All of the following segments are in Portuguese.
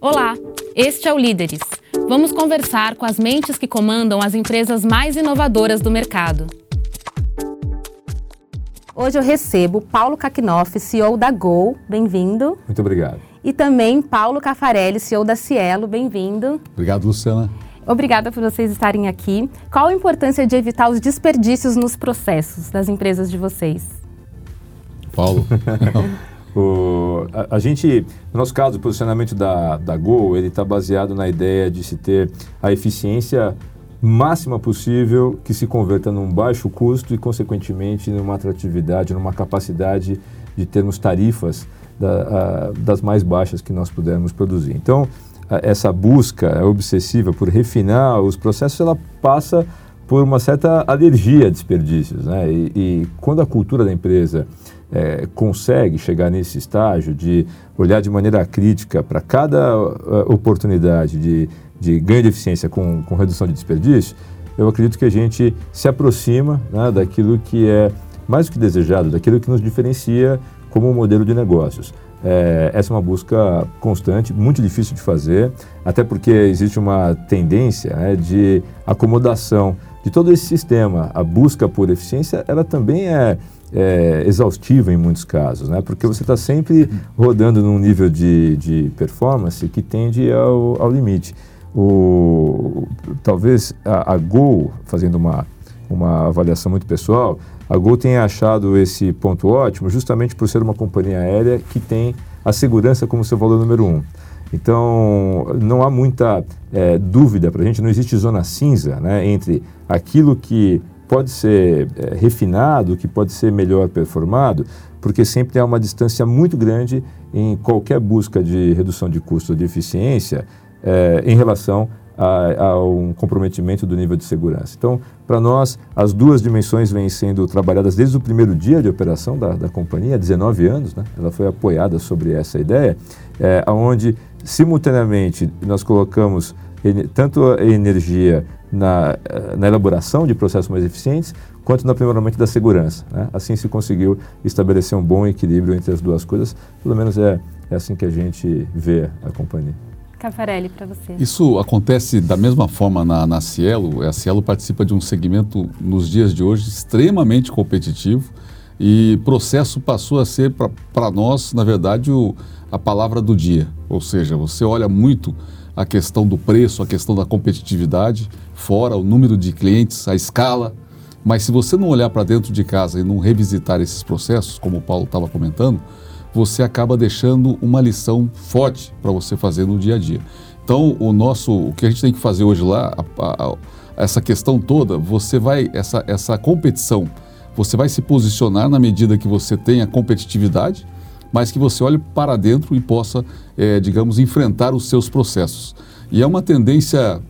Olá, este é o Líderes. Vamos conversar com as mentes que comandam as empresas mais inovadoras do mercado. Hoje eu recebo Paulo Kakinoff, CEO da Gol. Bem-vindo. Muito obrigado. E também Paulo Cafarelli, CEO da Cielo. Bem-vindo. Obrigado, Luciana. Obrigada por vocês estarem aqui. Qual a importância de evitar os desperdícios nos processos das empresas de vocês? Paulo. o, a, a, gente, no nosso caso, o posicionamento da, da Gol, ele está baseado na ideia de se ter a eficiência máxima possível que se converta num baixo custo e, consequentemente, numa atratividade, numa capacidade de termos tarifas da, a, das mais baixas que nós pudermos produzir. Então, a, essa busca obsessiva por refinar os processos, ela passa por uma certa alergia a desperdícios. Né? E, e quando a cultura da empresa é, consegue chegar nesse estágio de olhar de maneira crítica para cada uh, oportunidade de de ganho de eficiência com, com redução de desperdício, eu acredito que a gente se aproxima né, daquilo que é mais do que desejado, daquilo que nos diferencia como modelo de negócios. É, essa é uma busca constante, muito difícil de fazer, até porque existe uma tendência né, de acomodação de todo esse sistema. A busca por eficiência, ela também é, é exaustiva em muitos casos, né, porque você está sempre rodando num nível de, de performance que tende ao, ao limite o, talvez a, a Gol, fazendo uma, uma avaliação muito pessoal, a Gol tenha achado esse ponto ótimo justamente por ser uma companhia aérea que tem a segurança como seu valor número um. Então, não há muita é, dúvida para a gente, não existe zona cinza né, entre aquilo que pode ser é, refinado, que pode ser melhor performado, porque sempre há uma distância muito grande em qualquer busca de redução de custo ou de eficiência é, em relação a, a, um comprometimento do nível de segurança. Então, para nós, as duas dimensões vêm sendo trabalhadas desde o primeiro dia de operação da, da companhia, há 19 anos, né? ela foi apoiada sobre essa ideia, é, onde, simultaneamente, nós colocamos tanto a energia na, na, elaboração de processos mais eficientes, quanto no aprimoramento da segurança. Né? Assim se conseguiu estabelecer um bom equilíbrio entre as duas coisas, pelo menos é, é assim que a gente vê a companhia. Cafarelli, para você. Isso acontece da mesma forma na, na Cielo. A Cielo participa de um segmento, nos dias de hoje, extremamente competitivo e processo passou a ser para nós, na verdade, o, a palavra do dia. Ou seja, você olha muito a questão do preço, a questão da competitividade, fora o número de clientes, a escala. Mas se você não olhar para dentro de casa e não revisitar esses processos, como o Paulo estava comentando, você acaba deixando uma lição forte para você fazer no dia a dia. Então, o nosso, o que a gente tem que fazer hoje lá, a, a, essa questão toda, você vai, essa, essa competição, você vai se posicionar na medida que você tenha competitividade, mas que você olhe para dentro e possa, é, digamos, enfrentar os seus processos. E é uma tendência,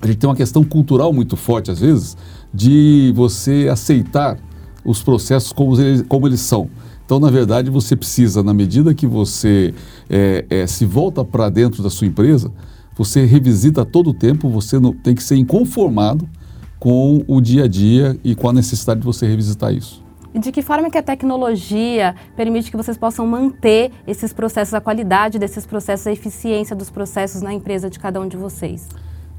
a gente tem uma questão cultural muito forte às vezes, de você aceitar os processos como eles, como eles são. Então, na verdade, você precisa, na medida que você é, é, se volta para dentro da sua empresa, você revisita todo o tempo, você não, tem que ser inconformado com o dia a dia e com a necessidade de você revisitar isso. De que forma que a tecnologia permite que vocês possam manter esses processos, a qualidade desses processos, a eficiência dos processos na empresa de cada um de vocês?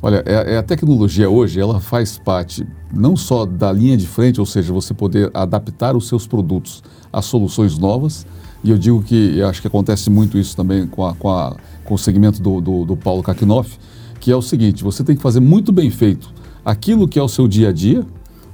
Olha, é, é, a tecnologia hoje, ela faz parte não só da linha de frente, ou seja, você poder adaptar os seus produtos a soluções novas, e eu digo que eu acho que acontece muito isso também com, a, com, a, com o segmento do, do, do Paulo Kakinoff, que é o seguinte, você tem que fazer muito bem feito aquilo que é o seu dia a dia,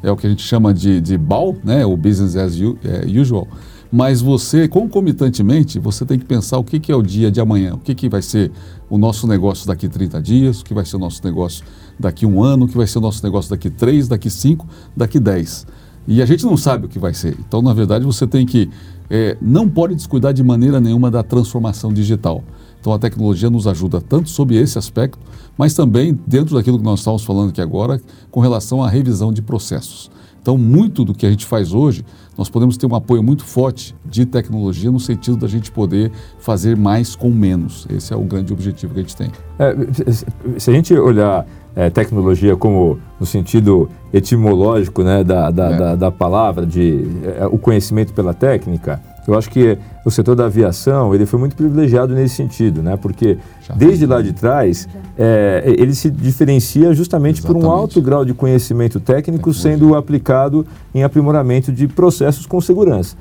é o que a gente chama de, de BAL, né, o Business as é, Usual, mas você, concomitantemente, você tem que pensar o que, que é o dia de amanhã, o que, que vai ser o nosso negócio daqui 30 dias, o que vai ser o nosso negócio daqui um ano, o que vai ser o nosso negócio daqui 3, daqui 5, daqui 10. E a gente não sabe o que vai ser. Então, na verdade, você tem que. É, não pode descuidar de maneira nenhuma da transformação digital. Então, a tecnologia nos ajuda tanto sob esse aspecto, mas também dentro daquilo que nós estamos falando aqui agora, com relação à revisão de processos. Então, muito do que a gente faz hoje, nós podemos ter um apoio muito forte de tecnologia no sentido da gente poder fazer mais com menos. Esse é o grande objetivo que a gente tem. É, se a gente olhar é, tecnologia como no sentido etimológico né, da, da, é. da, da palavra, de é, o conhecimento pela técnica, eu acho que o setor da aviação ele foi muito privilegiado nesse sentido, né? Porque Já desde lá de trás é, ele se diferencia justamente por um Exatamente. alto grau de conhecimento técnico sendo aplicado em aprimoramento de processos com segurança.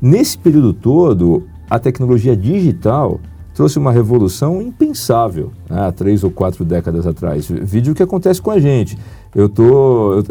Nesse período todo, a tecnologia digital trouxe uma revolução impensável né, há três ou quatro décadas atrás. Vídeo que acontece com a gente. Eu estou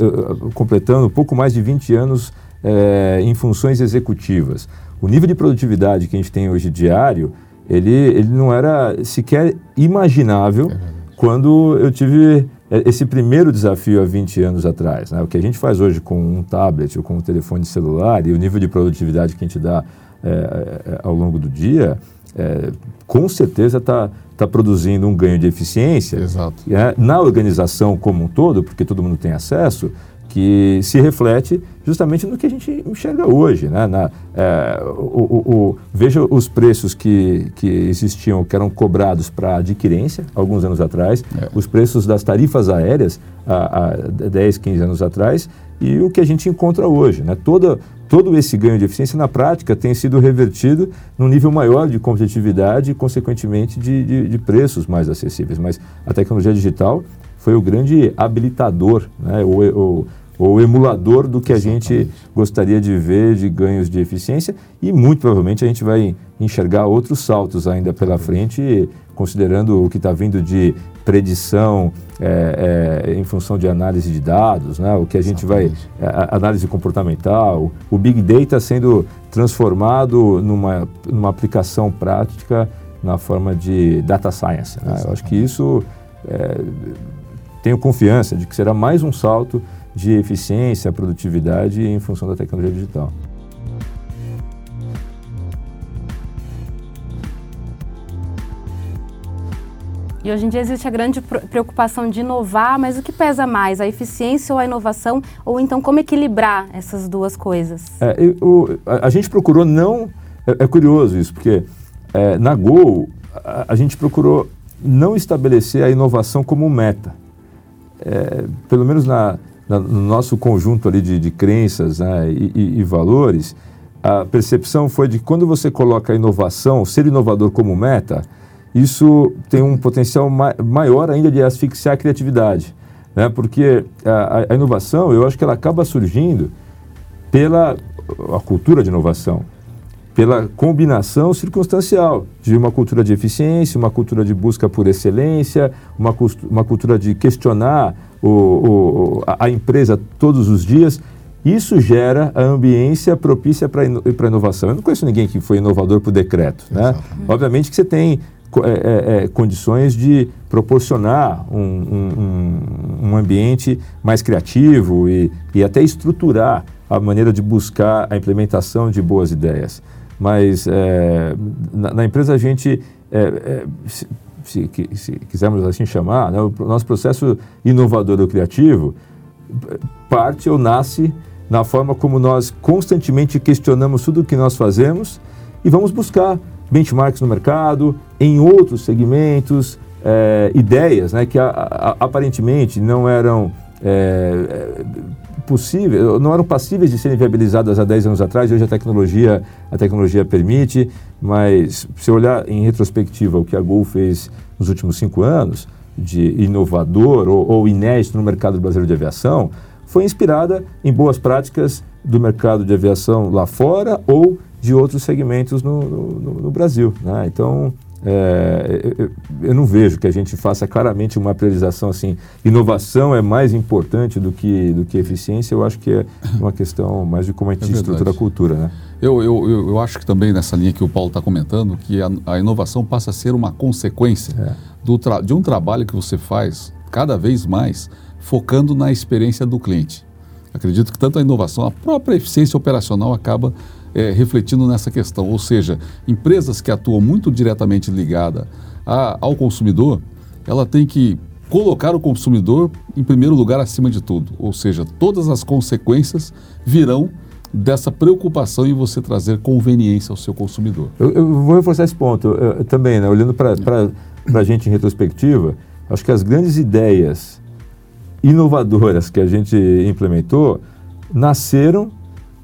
completando pouco mais de 20 anos eh, em funções executivas. O nível de produtividade que a gente tem hoje diário, ele, ele não era sequer imaginável quando eu tive eh, esse primeiro desafio há 20 anos atrás. né? O que a gente faz hoje com um tablet ou com um telefone celular e o nível de produtividade que a gente dá eh, eh, ao longo do dia, eh, com certeza está tá produzindo um ganho de eficiência Exato. né, na organização como um todo, porque todo mundo tem acesso, que se reflete justamente no que a gente enxerga hoje. Né? Na, é, o, o- o- veja os preços que, que existiam, que eram cobrados para adquirência, alguns anos atrás, É. os preços das tarifas aéreas há, há 10, 15 anos atrás, e o que a gente encontra hoje. Né? Toda, todo esse ganho de eficiência, na prática, tem sido revertido num nível maior de competitividade e, consequentemente, de, de, de preços mais acessíveis. Mas a tecnologia digital foi o grande habilitador, né? o, o, o emulador do que a gente gostaria de ver de ganhos de eficiência e muito provavelmente a gente vai enxergar outros saltos ainda pela frente, considerando o que está vindo de predição é, é, em função de análise de dados, né? o que a gente vai, Exatamente. a- a- análise comportamental, o Big Data sendo transformado numa, numa aplicação prática na forma de data science. né? Eu acho que isso é, tenho confiança de que será mais um salto de eficiência, produtividade em função da tecnologia digital. E hoje em dia existe a grande preocupação de inovar, mas o que pesa mais, a eficiência ou a inovação? Ou então como equilibrar essas duas coisas? É, eu- a, a gente procurou não. É, é curioso isso, porque é, na Gol a, a gente procurou não estabelecer a inovação como meta. É, pelo menos na, no nosso conjunto ali de, de crenças né, e, e- e valores, a percepção foi de que quando você coloca a inovação, ser inovador como meta, isso tem um potencial ma maior ainda de asfixiar a criatividade. Né? Porque a, a- inovação, eu acho que ela acaba surgindo pela a cultura de inovação, pela combinação circunstancial de uma cultura de eficiência, uma cultura de busca por excelência, uma, uma cultura de questionar o, o- a, empresa todos os dias. Isso gera a ambiência propícia para a inovação. Eu não conheço ninguém que foi inovador por decreto. Né? Exatamente. Obviamente que você tem é, é, é, condições de proporcionar um, um- um- um ambiente mais criativo e, e até estruturar a maneira de buscar a implementação de boas ideias. Mas é, na, na empresa a gente, é, é, se, se qui- se quisermos assim chamar, né, o nosso processo inovador ou criativo parte ou nasce na forma como nós constantemente questionamos tudo o que nós fazemos e vamos buscar benchmarks no mercado, em outros segmentos, eh, ideias né, que a- a- aparentemente não eram eh, possíveis, não eram passíveis de serem viabilizadas há 10 anos atrás, hoje a tecnologia, a tecnologia permite, mas se olhar em retrospectiva o que a Gol fez nos últimos cinco anos, de inovador ou, ou inédito no mercado brasileiro de aviação, foi inspirada em boas práticas do mercado de aviação lá fora ou de outros segmentos no, no- no- no Brasil. né? Então, é, eu, eu- não vejo que a gente faça claramente uma priorização assim, inovação é mais importante do que, do que eficiência, eu acho que é uma questão mais de como a gente É estrutura a cultura. Né? Eu, eu, eu, acho que também nessa linha que o Paulo está comentando, que a, a inovação passa a ser uma consequência É. do de um trabalho que você faz cada vez mais focando na experiência do cliente. Acredito que tanto a inovação, a própria eficiência operacional acaba eh, refletindo nessa questão. Ou seja, empresas que atuam muito diretamente ligada ao consumidor, ela tem que colocar o consumidor em primeiro lugar acima de tudo. Ou seja, todas as consequências virão dessa preocupação em você trazer conveniência ao seu consumidor. Eu, eu vou reforçar esse ponto eu- eu também, né? olhando para a gente em retrospectiva, acho que as grandes ideias inovadoras que a gente implementou nasceram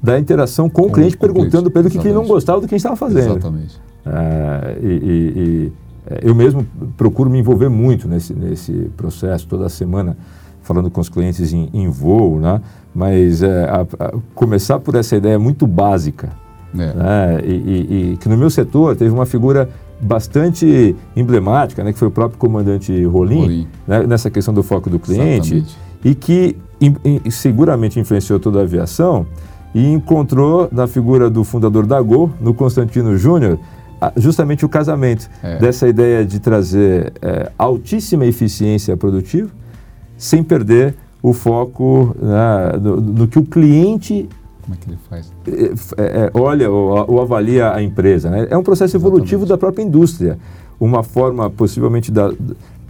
da interação com, com o cliente, com perguntando para ele o que, que ele não gostava do que a gente estava fazendo. Exatamente. É, e, e, e, é, eu mesmo procuro me envolver muito nesse, nesse processo, toda semana falando com os clientes em, em voo, né? mas é, a, a começar por essa ideia muito básica, é. né? e, e, que no meu setor teve uma figura bastante emblemática, né? que foi o próprio comandante Rolim, né? nessa questão do foco do cliente, Exatamente. e que seguramente influenciou toda a aviação, e encontrou na figura do fundador da Gol, no Constantino Júnior, justamente o casamento é. dessa ideia de trazer é, altíssima eficiência produtiva, sem perder o foco né, no, no, que o cliente como é que ele faz? É, é, é olha ou, ou, avalia a empresa. Né? É um processo Exatamente. evolutivo da própria indústria. Uma forma, possivelmente, da,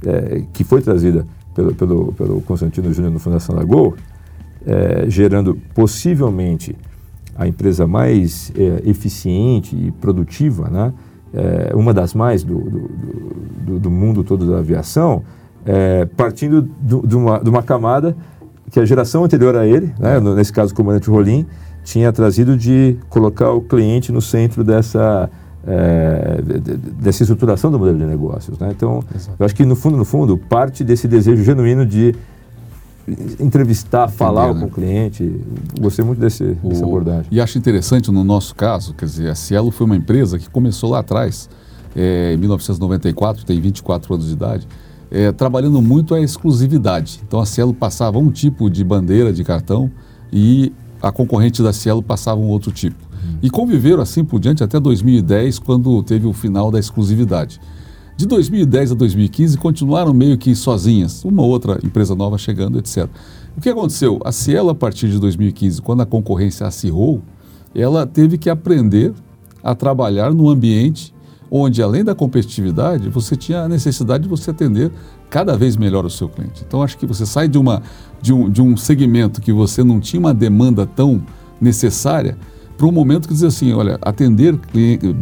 é, que foi trazida pelo, pelo, pelo Constantino Júnior no Fundação da Gol, é, gerando possivelmente a empresa mais é, eficiente e produtiva, né? É, uma das mais do, do, do, do, mundo todo da aviação, é, partindo de, uma, de uma camada que a geração anterior a ele, né? nesse caso o comandante Rolim, tinha trazido de colocar o cliente no centro dessa, é, dessa estruturação do modelo de negócios. Né? Então, Exato. eu acho que no fundo, no fundo, parte desse desejo genuíno de entrevistar, Entender, falar né? com o cliente. Gostei muito desse, o, dessa abordagem. E acho interessante no nosso caso, quer dizer, a Cielo foi uma empresa que começou lá atrás, é, em 1994, tem 24 anos de idade, é, trabalhando muito a exclusividade. Então a Cielo passava um tipo de bandeira de cartão e a concorrente da Cielo passava um outro tipo. Uhum. E conviveram assim por diante até 2010, quando teve o final da exclusividade. De 2010 a 2015 continuaram meio que sozinhas, uma outra empresa nova chegando, etc. O que aconteceu? A Cielo, a partir de 2015, quando a concorrência acirrou, ela teve que aprender a trabalhar num ambiente onde, além da competitividade, você tinha a necessidade de você atender cada vez melhor o seu cliente. Então, acho que você sai de, uma, de, um, de um segmento que você não tinha uma demanda tão necessária para um momento que diz assim, olha, atender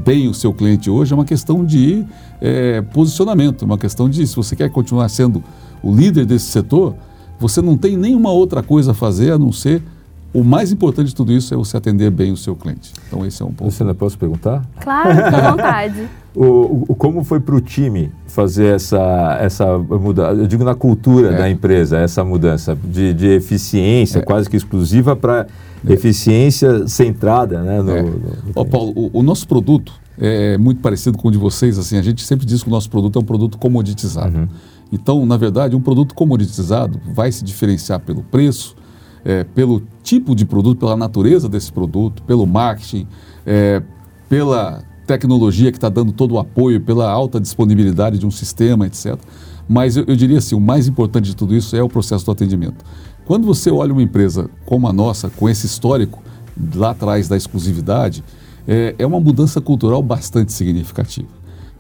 bem o seu cliente hoje é uma questão de é, posicionamento, uma questão de se você quer continuar sendo o líder desse setor, você não tem nenhuma outra coisa a fazer a não ser o mais importante de tudo isso é você atender bem o seu cliente. Então esse é um ponto. Luciana, posso perguntar? Claro, fica à vontade. o, o, como foi para o time fazer essa, essa mudança, eu digo na cultura é. da empresa, essa mudança de, de eficiência é. quase que exclusiva para. Eficiência centrada né, no, é. no, oh, Paulo, o, o, nosso produto é muito parecido com o de vocês, assim, a gente sempre diz que o nosso produto é um produto comoditizado. Uhum. Então, na verdade, um produto comoditizado vai se diferenciar pelo preço, é, pelo tipo de produto, pela natureza desse produto, pelo marketing, é, pela tecnologia que está dando todo o apoio, pela alta disponibilidade de um sistema, etc. Mas eu, eu, diria assim, o mais importante de tudo isso é o processo do atendimento. Quando você olha uma empresa como a nossa, com esse histórico lá atrás da exclusividade, é, é uma mudança cultural bastante significativa.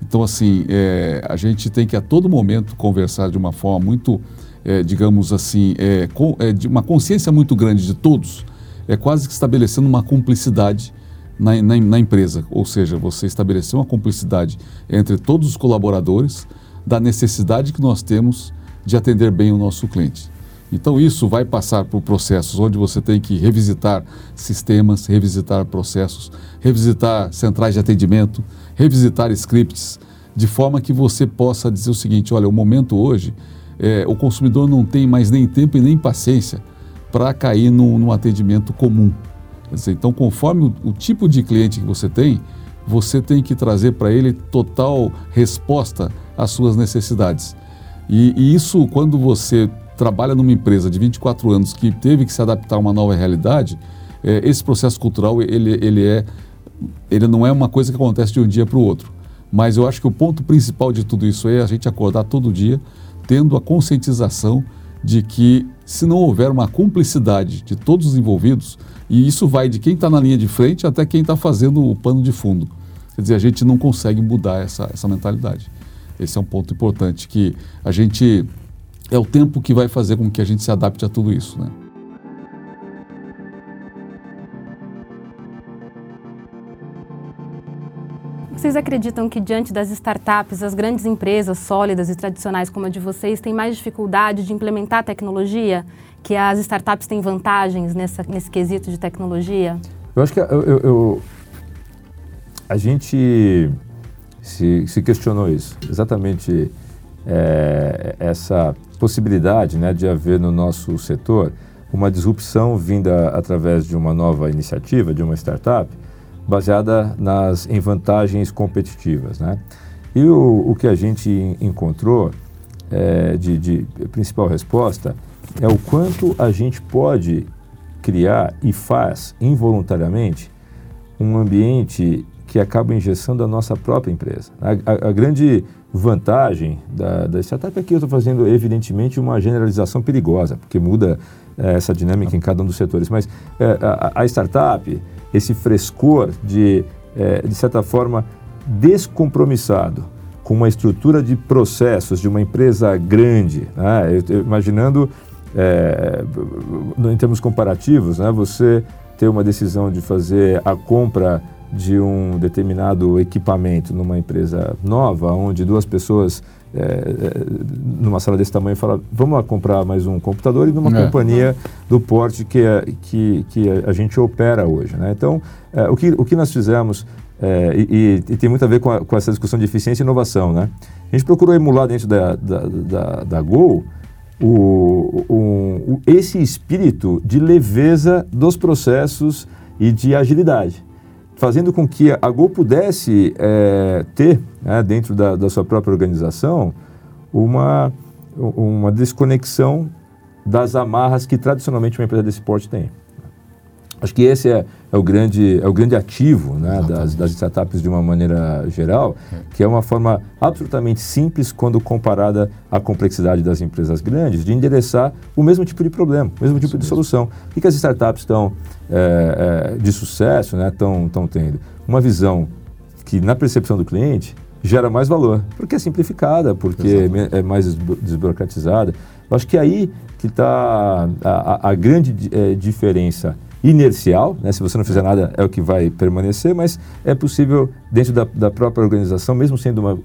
Então, assim, é, a gente tem que a todo momento conversar de uma forma muito é, digamos assim, é, com, é, de uma consciência muito grande de todos, é quase que estabelecendo uma cumplicidade na, na, na, empresa. Ou seja, você estabeleceu uma cumplicidade entre todos os colaboradores da necessidade que nós temos de atender bem o nosso cliente. Então, isso vai passar por processos onde você tem que revisitar sistemas, revisitar processos, revisitar centrais de atendimento, revisitar scripts, de forma que você possa dizer o seguinte: olha, o momento hoje é, o consumidor não tem mais nem tempo e nem paciência para cair num, num, atendimento comum. Dizer, então, conforme o, o, tipo de cliente que você tem, você tem que trazer para ele total resposta às suas necessidades. E, e, isso, quando você trabalha numa empresa de 24 anos que teve que se adaptar a uma nova realidade, é, esse processo cultural ele, ele, é, ele não é uma coisa que acontece de um dia para o outro. Mas eu acho que o ponto principal de tudo isso é a gente acordar todo dia tendo a conscientização de que, se não houver uma cumplicidade de todos os envolvidos, e isso vai de quem está na linha de frente até quem está fazendo o pano de fundo. Quer dizer, a gente não consegue mudar essa, essa mentalidade. Esse é um ponto importante que a gente. É o tempo que vai fazer com que a gente se adapte a tudo isso. Né? Vocês acreditam que diante das startups, as grandes empresas sólidas e tradicionais como a de vocês têm mais dificuldade de implementar tecnologia? Que as startups têm vantagens nessa, nesse quesito de tecnologia? Eu acho que eu, eu, eu, a gente se, se questionou isso, exatamente é, essa possibilidade né, de haver no nosso setor uma disrupção vinda através de uma nova iniciativa, de uma startup, baseada nas, em vantagens competitivas. Né? E o, o que a gente encontrou é, de, de principal resposta é o quanto a gente pode criar e faz involuntariamente um ambiente que acaba engessando a nossa própria empresa. A, a, a grande vantagem da, da, startup é que eu estou fazendo, evidentemente, uma generalização perigosa, porque muda é, essa dinâmica em cada um dos setores. Mas é, a, a, startup, esse frescor de, é, de certa forma, descompromissado com uma estrutura de processos de uma empresa grande, né? eu, eu, imaginando é, em termos comparativos, né, você ter uma decisão de fazer a compra de um determinado equipamento numa empresa nova, onde duas pessoas é, é, numa sala desse tamanho falam, vamos lá comprar mais um computador e numa é. companhia do porte que, que, que a gente opera hoje. Né? Então, é, o, que, o que nós fizemos, é, e, e, tem muito a ver com, a, com, essa discussão de eficiência e inovação, né? a gente procurou emular dentro da, da, da, da Gol o, o, o, esse espírito de leveza dos processos e de agilidade, fazendo com que a Gol pudesse é, ter, né, dentro da, da, sua própria organização, uma, uma desconexão das amarras que tradicionalmente uma empresa desse porte tem. Acho que esse é, é, o, grande, é o grande ativo né, das, das, startups de uma maneira geral, é. que é uma forma absolutamente simples quando comparada à complexidade das empresas grandes, de endereçar o mesmo tipo de problema, o mesmo tipo Isso de mesmo. solução. O que, as startups estão é, é, de sucesso estão né, tendo? Uma visão que, na percepção do cliente, gera mais valor, porque é simplificada, porque é mais desburocratizada. Eu acho que é aí que está a, a, a, grande é, diferença inercial, né? se você não fizer nada é o que vai permanecer, mas é possível dentro da, da própria organização, mesmo sendo uma,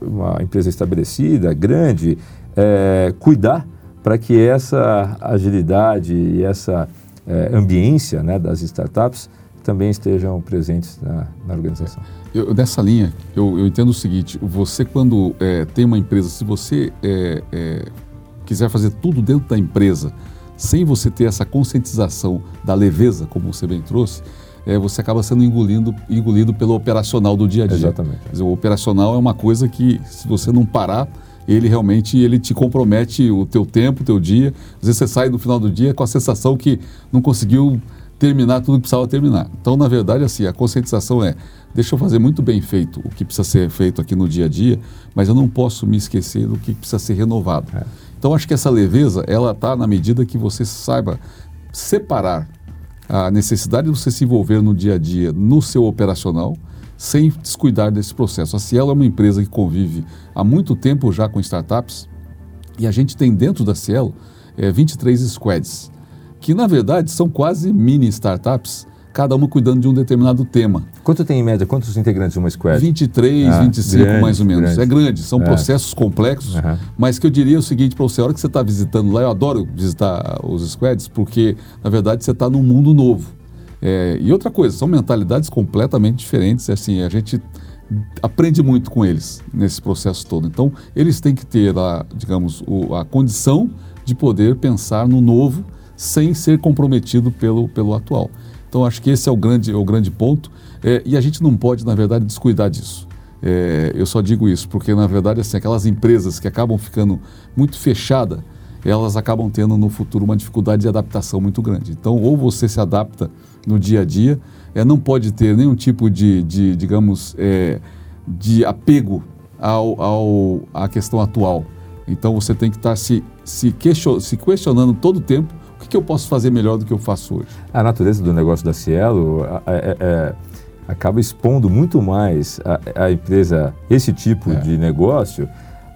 uma, empresa estabelecida, grande, é, cuidar para que essa agilidade e essa é, ambiência né, das startups também estejam presentes na, na organização. Eu, nessa linha, eu, eu, entendo o seguinte: você, quando é, tem uma empresa, se você é, é, quiser fazer tudo dentro da empresa, sem você ter essa conscientização da leveza, como você bem trouxe, é, você acaba sendo engolido, engolido pelo operacional do dia a dia. Exatamente. Dizer, o operacional é uma coisa que, se você não parar, ele realmente ele te compromete o teu tempo, o teu dia. Às vezes você sai no final do dia com a sensação que não conseguiu terminar tudo que precisava terminar. Então, na verdade, assim, a conscientização é, deixa eu fazer muito bem feito o que precisa ser feito aqui no dia a dia, mas eu não posso me esquecer do que precisa ser renovado. É. Então acho que essa leveza, ela está na medida que você saiba separar a necessidade de você se envolver no dia a dia, no seu operacional, sem descuidar desse processo. A Cielo é uma empresa que convive há muito tempo já com startups e a gente tem dentro da Cielo é, 23 squads, que na verdade são quase mini startups cada uma cuidando de um determinado tema. Quanto tem em média? Quantos integrantes uma squad? 23, ah, 25 grande, mais ou menos. Grande. É grande, são é. processos complexos, uhum. mas que eu diria o seguinte para você, a hora que você está visitando lá, eu adoro visitar os squads, porque na verdade você está num mundo novo. É, e outra coisa, são mentalidades completamente diferentes, assim, a gente aprende muito com eles nesse processo todo. Então, eles têm que ter, a, digamos, o, a condição de poder pensar no novo sem ser comprometido pelo, pelo atual. Então, acho que esse é o grande, é o grande ponto. É, e a gente não pode, na verdade, descuidar disso. É, eu só digo isso porque, na verdade, assim, aquelas empresas que acabam ficando muito fechadas, elas acabam tendo no futuro uma dificuldade de adaptação muito grande. Então, ou você se adapta no dia a dia, é, não pode ter nenhum tipo de, de digamos, é, de apego ao, ao, à questão atual. Então, você tem que estar se, se, question, se questionando todo o tempo que eu posso fazer melhor do que eu faço hoje? A natureza do negócio da Cielo é, é, acaba expondo muito mais a, a empresa, esse tipo é. de negócio,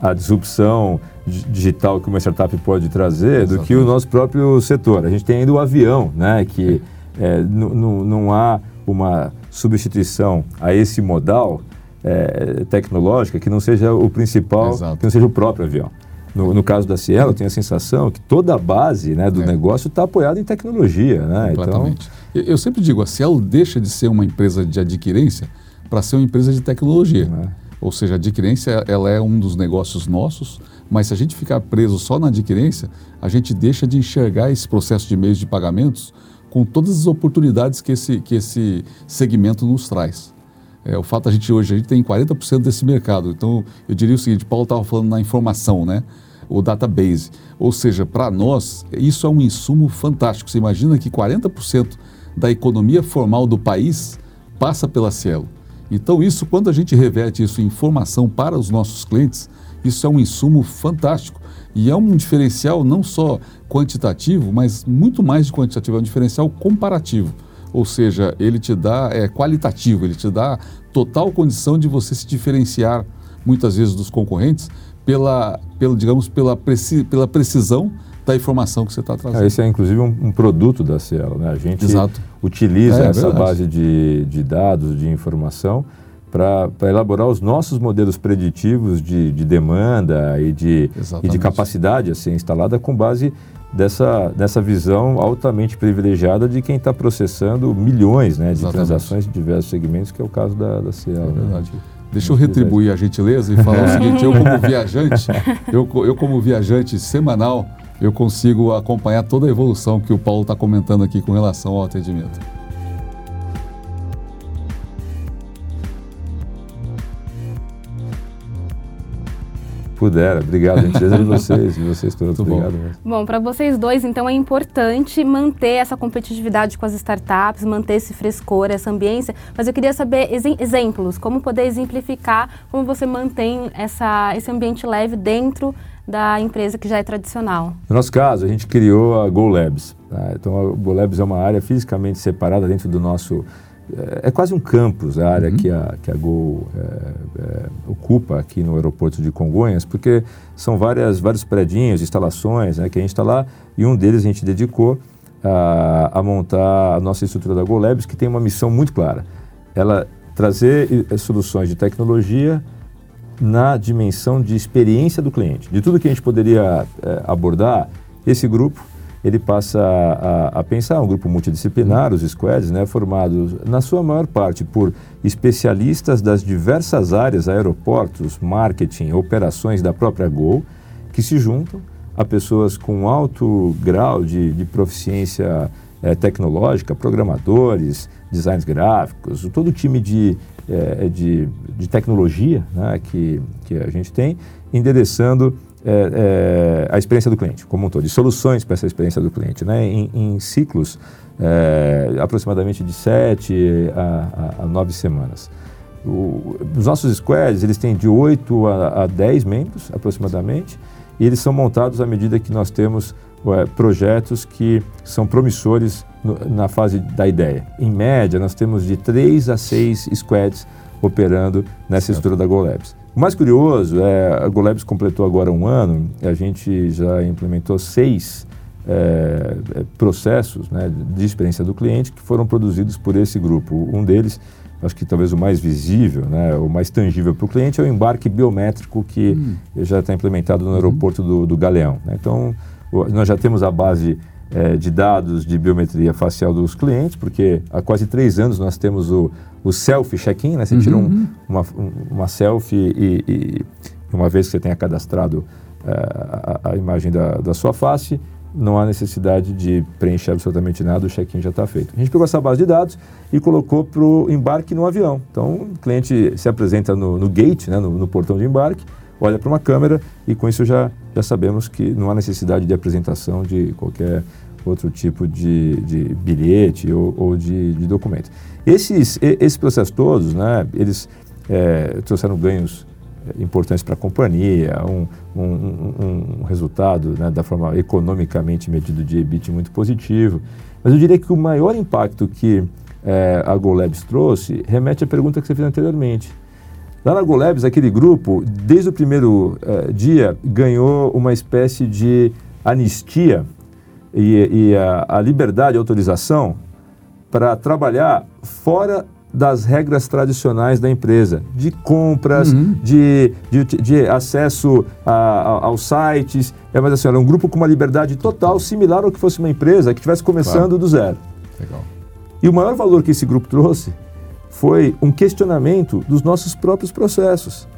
a disrupção digital que uma startup pode trazer Exatamente. do que o nosso próprio setor. A gente tem ainda o avião, né, que é, não há uma substituição a esse modal é, tecnológica que não seja o principal, Exato. que não seja o próprio avião. No, no, caso da Cielo, eu tenho a sensação que toda a base né, do é. negócio está apoiada em tecnologia. Né? Completamente. Então... Eu sempre digo, a Cielo deixa de ser uma empresa de adquirência para ser uma empresa de tecnologia. É. Ou seja, a adquirência ela é um dos negócios nossos, mas se a gente ficar preso só na adquirência, a gente deixa de enxergar esse processo de meios de pagamentos com todas as oportunidades que esse, que esse segmento nos traz. É, o fato a gente hoje a gente tem 40% desse mercado. Então, eu diria o seguinte, Paulo estava falando na informação, né? O database. Ou seja, para nós, isso é um insumo fantástico. Você imagina que 40% da economia formal do país passa pela Cielo. Então, isso, quando a gente reverte isso em informação para os nossos clientes, isso é um insumo fantástico. E é um diferencial não só quantitativo, mas muito mais de quantitativo, é um diferencial comparativo. Ou seja, ele te dá, é qualitativo, ele te dá total condição de você se diferenciar muitas vezes dos concorrentes pela, pela digamos, pela, preci, pela precisão da informação que você está trazendo. esse é inclusive um, um, produto da Cielo, né? A gente Exato. utiliza é, é essa base de, de dados, de informação para elaborar os nossos modelos preditivos de, de demanda e de, e de capacidade a ser instalada com base dessa, dessa visão altamente privilegiada de quem está processando milhões né, de Exatamente. transações de diversos segmentos, que é o caso da, da Cielo. É né? verdade. Né? Deixa eu retribuir a gentileza e falar o seguinte, eu como viajante, eu, eu como viajante semanal, eu consigo acompanhar toda a evolução que o Paulo está comentando aqui com relação ao atendimento. Pudera, obrigado, a gentileza de vocês, de vocês todos, Muito obrigado bom. mesmo. Bom, para vocês dois, então, é importante manter essa competitividade com as startups, manter esse frescor, essa ambiência, mas eu queria saber exemplos, como poder exemplificar como você mantém essa, esse ambiente leve dentro da empresa que já é tradicional. No nosso caso, a gente criou a Go Labs. Tá? Então, a Go Labs é uma área fisicamente separada dentro do nosso é, é quase um campus a área uhum. que, a, que a Gol é, é, ocupa aqui no aeroporto de Congonhas, porque são várias, vários predinhos, instalações né, que a gente está lá e um deles a gente dedicou a, a montar a nossa estrutura da Go Labs, que tem uma missão muito clara. Ela trazer soluções de tecnologia na dimensão de experiência do cliente. De tudo que a gente poderia é, abordar, esse grupo ele passa a, a, pensar um grupo multidisciplinar, os squads, né, formados na sua maior parte por especialistas das diversas áreas, aeroportos, marketing, operações da própria Gol, que se juntam a pessoas com alto grau de, de proficiência é, tecnológica, programadores, designs gráficos, todo o time de, é, de, de, tecnologia né, que, que a gente tem, endereçando é, é, a experiência do cliente, como um todo, de soluções para essa experiência do cliente, né? em, em ciclos é, aproximadamente de sete a, a, semanas. O, os nossos squads, eles têm de 8 a, a 10 membros, aproximadamente, e eles são montados à medida que nós temos é, projetos que são promissores no, na fase da ideia. Em média, nós temos de 3 a 6 squads operando nessa certo. estrutura da GoLabs. O mais curioso é a GoLabs completou agora um ano, a gente já implementou seis é, é, processos né, de experiência do cliente que foram produzidos por esse grupo. Um deles, acho que talvez o mais visível, né, o mais tangível para o cliente, é o embarque biométrico que hum. já está implementado no uhum. aeroporto do, do Galeão. Né? Então, nós já temos a base é, de dados de biometria facial dos clientes, porque há quase três anos nós temos o, o selfie check-in, né? Você uhum. tira um, uhum. uma, uma selfie e, e, uma vez que você tenha cadastrado é, a, a, imagem da, da sua face, não há necessidade de preencher absolutamente nada, o check-in já está feito. A gente pegou essa base de dados e colocou para o embarque no avião. Então, o cliente se apresenta no, no gate, né, no, no portão de embarque, olha para uma câmera e com isso já, já sabemos que não há necessidade de apresentação de qualquer outro tipo de, de bilhete ou, ou de, de, documento. Esses, esses processos todos, né, eles é, trouxeram ganhos é, importantes para a companhia, um, um, um resultado né, da forma economicamente medido de EBIT muito positivo. Mas eu diria que o maior impacto que é, a GoLabs trouxe remete à pergunta que você fez anteriormente Lá na aquele grupo, desde o primeiro uh, dia, ganhou uma espécie de anistia e, e a, a, liberdade, a autorização para trabalhar fora das regras tradicionais da empresa, de compras, uhum. de, de, de, acesso a, a, aos sites. É, mas assim, era um grupo com uma liberdade total, similar ao que fosse uma empresa que estivesse começando claro. do zero. Legal. E o maior valor que esse grupo trouxe foi um questionamento dos nossos próprios processos.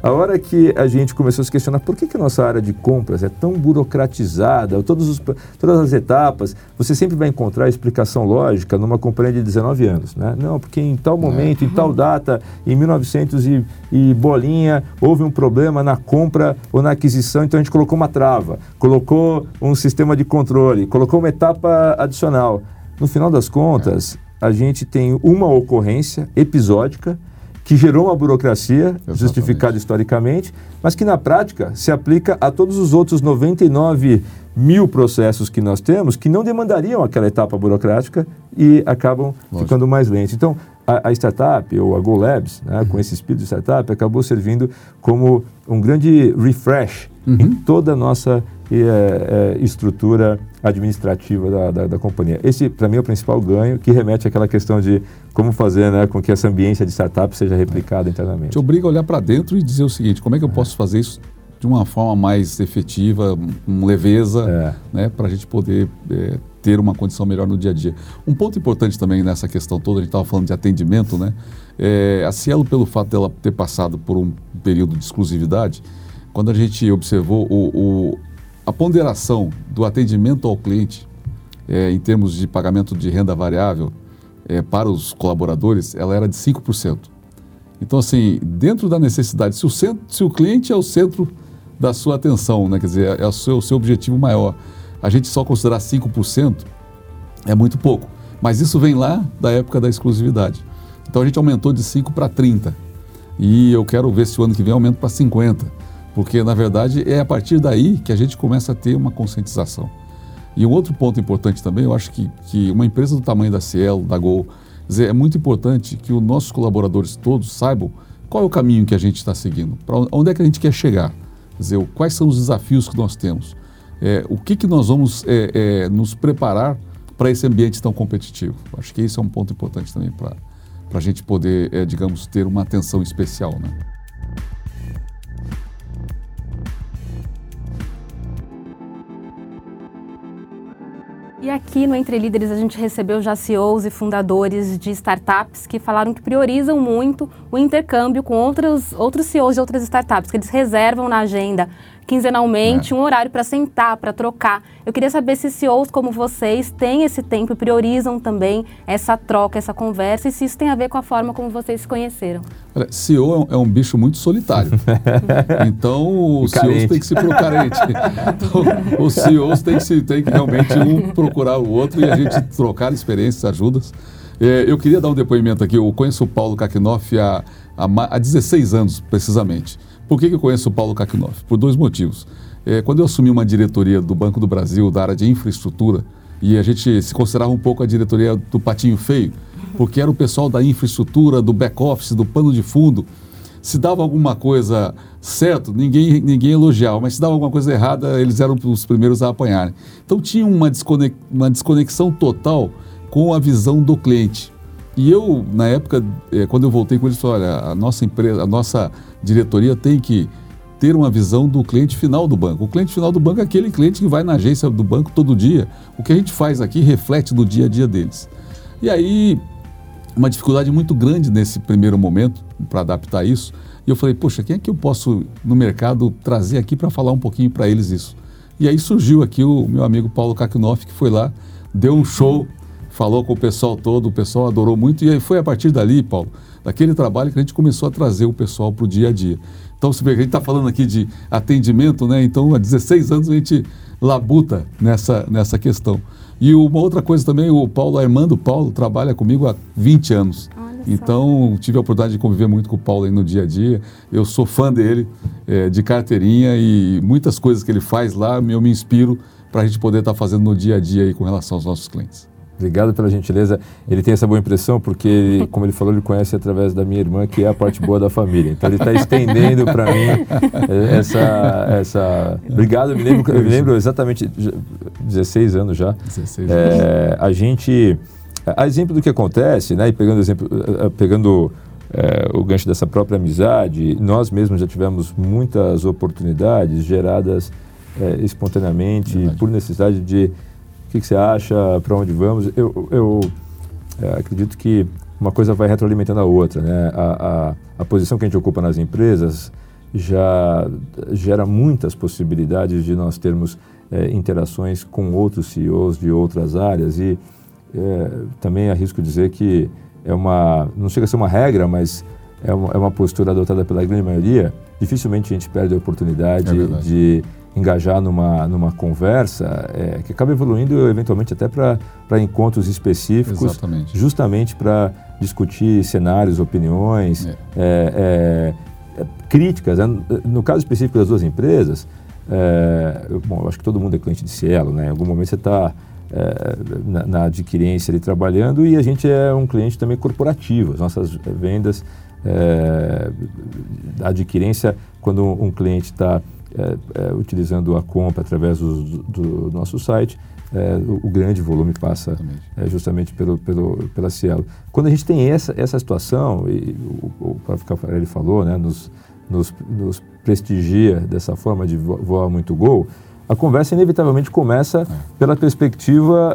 A hora que a gente começou a se questionar por que, que a nossa área de compras é tão burocratizada, todos os, todas as etapas, você sempre vai encontrar explicação lógica numa companhia de 19 anos. Né? Não, porque em tal momento, é. em tal data, em 1900 e, e bolinha, houve um problema na compra ou na aquisição, então a gente colocou uma trava, colocou um sistema de controle, colocou uma etapa adicional. No final das contas, a gente tem uma ocorrência episódica que gerou uma burocracia Exatamente. justificada historicamente, mas que na prática se aplica a todos os outros 99 mil processos que nós temos que não demandariam aquela etapa burocrática e acabam Lógico. ficando mais lentos. Então, a, a, startup, ou a Go Labs, né, uhum. com esse espírito de startup, acabou servindo como um grande refresh uhum. em toda a nossa é, é, estrutura administrativa da, da, da companhia. Esse, para mim, é o principal ganho, que remete àquela questão de como fazer né, com que essa ambiência de startup seja replicada internamente. Te obriga a olhar para dentro e dizer o seguinte, como é que eu posso fazer isso de uma forma mais efetiva, com leveza, é. né, para a gente poder é, ter uma condição melhor no dia a dia. Um ponto importante também nessa questão toda, a gente estava falando de atendimento, né? É, a Cielo, pelo fato dela ter passado por um período de exclusividade, quando a gente observou o, o a ponderação do atendimento ao cliente é, em termos de pagamento de renda variável é, para os colaboradores, ela era de 5%. Então, assim, dentro da necessidade, se o, centro, se o cliente é o centro da sua atenção, né, quer dizer, é o seu, o seu objetivo maior, a gente só considerar 5% é muito pouco. Mas isso vem lá da época da exclusividade. Então a gente aumentou de 5 para 30. E eu quero ver se o ano que vem aumenta para 50. Porque, na verdade, é a partir daí que a gente começa a ter uma conscientização. E um outro ponto importante também, eu acho que, que uma empresa do tamanho da Cielo, da Gol, dizer, é muito importante que os nossos colaboradores todos saibam qual é o caminho que a gente está seguindo, para onde é que a gente quer chegar, dizer, quais são os desafios que nós temos, é, o que, que nós vamos é, é, nos preparar para esse ambiente tão competitivo. Acho que esse é um ponto importante também para a gente poder, é, digamos, ter uma atenção especial. Né? E aqui no Entre Líderes a gente recebeu já CEOs e fundadores de startups que falaram que priorizam muito o intercâmbio com outros, outros CEOs de outras startups, que eles reservam na agenda quinzenalmente, é. um horário para sentar, para trocar. Eu queria saber se CEOs como vocês têm esse tempo e priorizam também essa troca, essa conversa, e se isso tem a ver com a forma como vocês se conheceram. Olha, CEO é um, é um bicho muito solitário. então, os CEOs têm que se procurar. Então, os CEOs têm que, se, têm que realmente um procurar o outro e a gente trocar experiências, ajudas. É, eu queria dar um depoimento aqui. Eu conheço o Paulo Kakinoff há, há, há 16 anos, precisamente. Por que, que eu conheço o Paulo Kakinoff? Por dois motivos. É, quando eu assumi uma diretoria do Banco do Brasil, da área de infraestrutura, e a gente se considerava um pouco a diretoria do patinho feio, porque era o pessoal da infraestrutura, do back-office, do pano de fundo. Se dava alguma coisa certo, ninguém, ninguém elogiava, mas se dava alguma coisa errada, eles eram os primeiros a apanharem. Então tinha uma, desconex, uma desconexão total com a visão do cliente. E eu, na época, é, quando eu voltei com eles, falei, olha, a nossa empresa, a nossa diretoria tem que ter uma visão do cliente final do banco. O cliente final do banco é aquele cliente que vai na agência do banco todo dia. O que a gente faz aqui reflete no dia a dia deles. E aí, uma dificuldade muito grande nesse primeiro momento para adaptar isso. E eu falei, poxa, quem é que eu posso no mercado trazer aqui para falar um pouquinho para eles isso? E aí surgiu aqui o meu amigo Paulo Kakinoff, que foi lá, deu um show, falou com o pessoal todo, o pessoal adorou muito. E foi a partir dali, Paulo, daquele trabalho que a gente começou a trazer o pessoal para o dia a dia. Então, que a gente está falando aqui de atendimento, né? Então, há 16 anos a gente labuta nessa, nessa questão. E uma outra coisa também, o Paulo Armando Paulo trabalha comigo há 20 anos. Então, tive a oportunidade de conviver muito com o Paulo aí no dia a dia. Eu sou fã dele, é, de carteirinha, e muitas coisas que ele faz lá, eu me inspiro para a gente poder estar tá fazendo no dia a dia aí com relação aos nossos clientes. Obrigado pela gentileza. Ele tem essa boa impressão porque, ele, como ele falou, ele conhece através da minha irmã, que é a parte boa da família. Então ele está estendendo para mim essa, essa. Obrigado. Eu me lembro, eu me lembro exatamente 16 anos já. 16 anos. É, a gente a exemplo do que acontece, né, e pegando, exemplo, pegando é, o gancho dessa própria amizade, nós mesmos já tivemos muitas oportunidades geradas é, espontaneamente, Verdade. por necessidade de o que, que você acha, para onde vamos. Eu, eu é, acredito que uma coisa vai retroalimentando a outra. Né? A, a, a, posição que a gente ocupa nas empresas já gera muitas possibilidades de nós termos é, interações com outros CEOs de outras áreas e é, também arrisco dizer que é uma, não chega a ser uma regra, mas é uma, é uma postura adotada pela grande maioria. Dificilmente a gente perde a oportunidade é de engajar numa, numa conversa é, que acaba evoluindo eventualmente até para encontros específicos, Exatamente. justamente para discutir cenários, opiniões, é. É, é críticas. Né? No caso específico das duas empresas, é, bom, eu acho que todo mundo é cliente de Cielo, né? Em algum momento você está é, na, na, adquirência ali trabalhando e a gente é um cliente também corporativo. As nossas vendas, é, a adquirência, quando um cliente está é, é, utilizando a compra através do, do nosso site, é, o, o, grande volume passa é, justamente pelo, pelo, pela Cielo. Quando a gente tem essa, essa situação, e o, o próprio Cafarelli falou, né, nos, nos, nos, prestigia dessa forma de voar muito gol, a conversa inevitavelmente começa é. pela perspectiva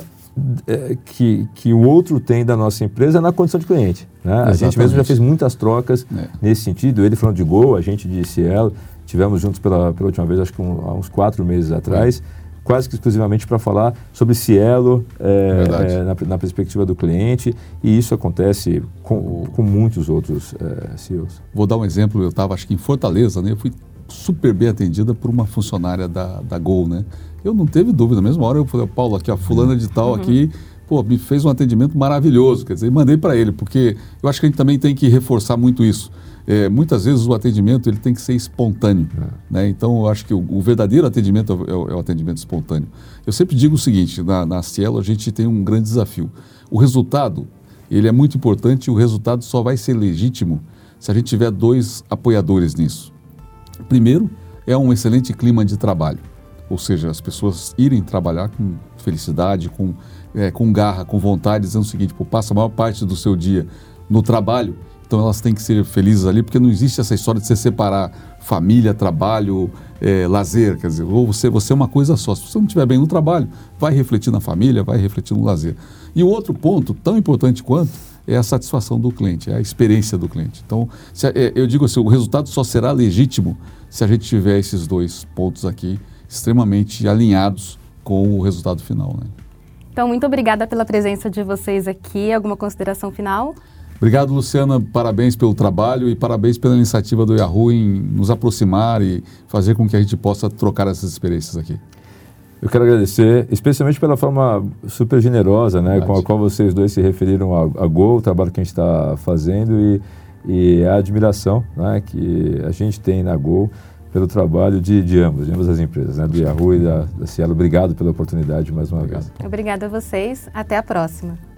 é, que, que o outro tem da nossa empresa na condição de cliente. Né? A gente mesmo já fez muitas trocas é. nesse sentido. Ele falando de Gol, a gente de Cielo. Tivemos juntos pela, pela última vez, acho que um, há uns quatro meses atrás, é. quase que exclusivamente para falar sobre Cielo é, é, na, na, perspectiva do cliente. E isso acontece com, com muitos outros é, CEOs. Vou dar um exemplo. Eu estava, acho que em Fortaleza, né? eu fui super bem atendida por uma funcionária da, da Gol, né? Eu não teve dúvida, na mesma hora eu falei, Paulo, aqui a fulana de tal uhum. aqui, pô, me fez um atendimento maravilhoso, quer dizer, mandei para ele, porque eu acho que a gente também tem que reforçar muito isso. É, muitas vezes o atendimento ele tem que ser espontâneo, é. né? Então eu acho que o, o verdadeiro atendimento é o, é o, atendimento espontâneo. Eu sempre digo o seguinte, na, na Cielo a gente tem um grande desafio. O resultado, ele é muito importante e o resultado só vai ser legítimo se a gente tiver dois apoiadores nisso. Primeiro, é um excelente clima de trabalho, ou seja, as pessoas irem trabalhar com felicidade, com, é, com garra, com vontade, dizendo o seguinte: pô, passa a maior parte do seu dia no trabalho, então elas têm que ser felizes ali, porque não existe essa história de você separar família, trabalho, é, lazer, quer dizer, ou você, você é uma coisa só. Se você não estiver bem no trabalho, vai refletir na família, vai refletir no lazer. E o outro ponto, tão importante quanto, é a satisfação do cliente, é a experiência do cliente. Então, se, é, eu digo assim, o resultado só será legítimo se a gente tiver esses dois pontos aqui extremamente alinhados com o resultado final. Né? Então, muito obrigada pela presença de vocês aqui. Alguma consideração final? Obrigado, Luciana. Parabéns pelo trabalho e parabéns pela iniciativa do Yahoo em nos aproximar e fazer com que a gente possa trocar essas experiências aqui. Eu quero agradecer, especialmente pela forma super generosa, né, com a qual vocês dois se referiram a, a Gol, o trabalho que a gente está fazendo e, e a admiração né, que a gente tem na Gol pelo trabalho de, de ambos, de ambas as empresas, né, do Yahoo e da, da Cielo. Obrigado pela oportunidade mais uma vez. Obrigada a vocês. Até a próxima.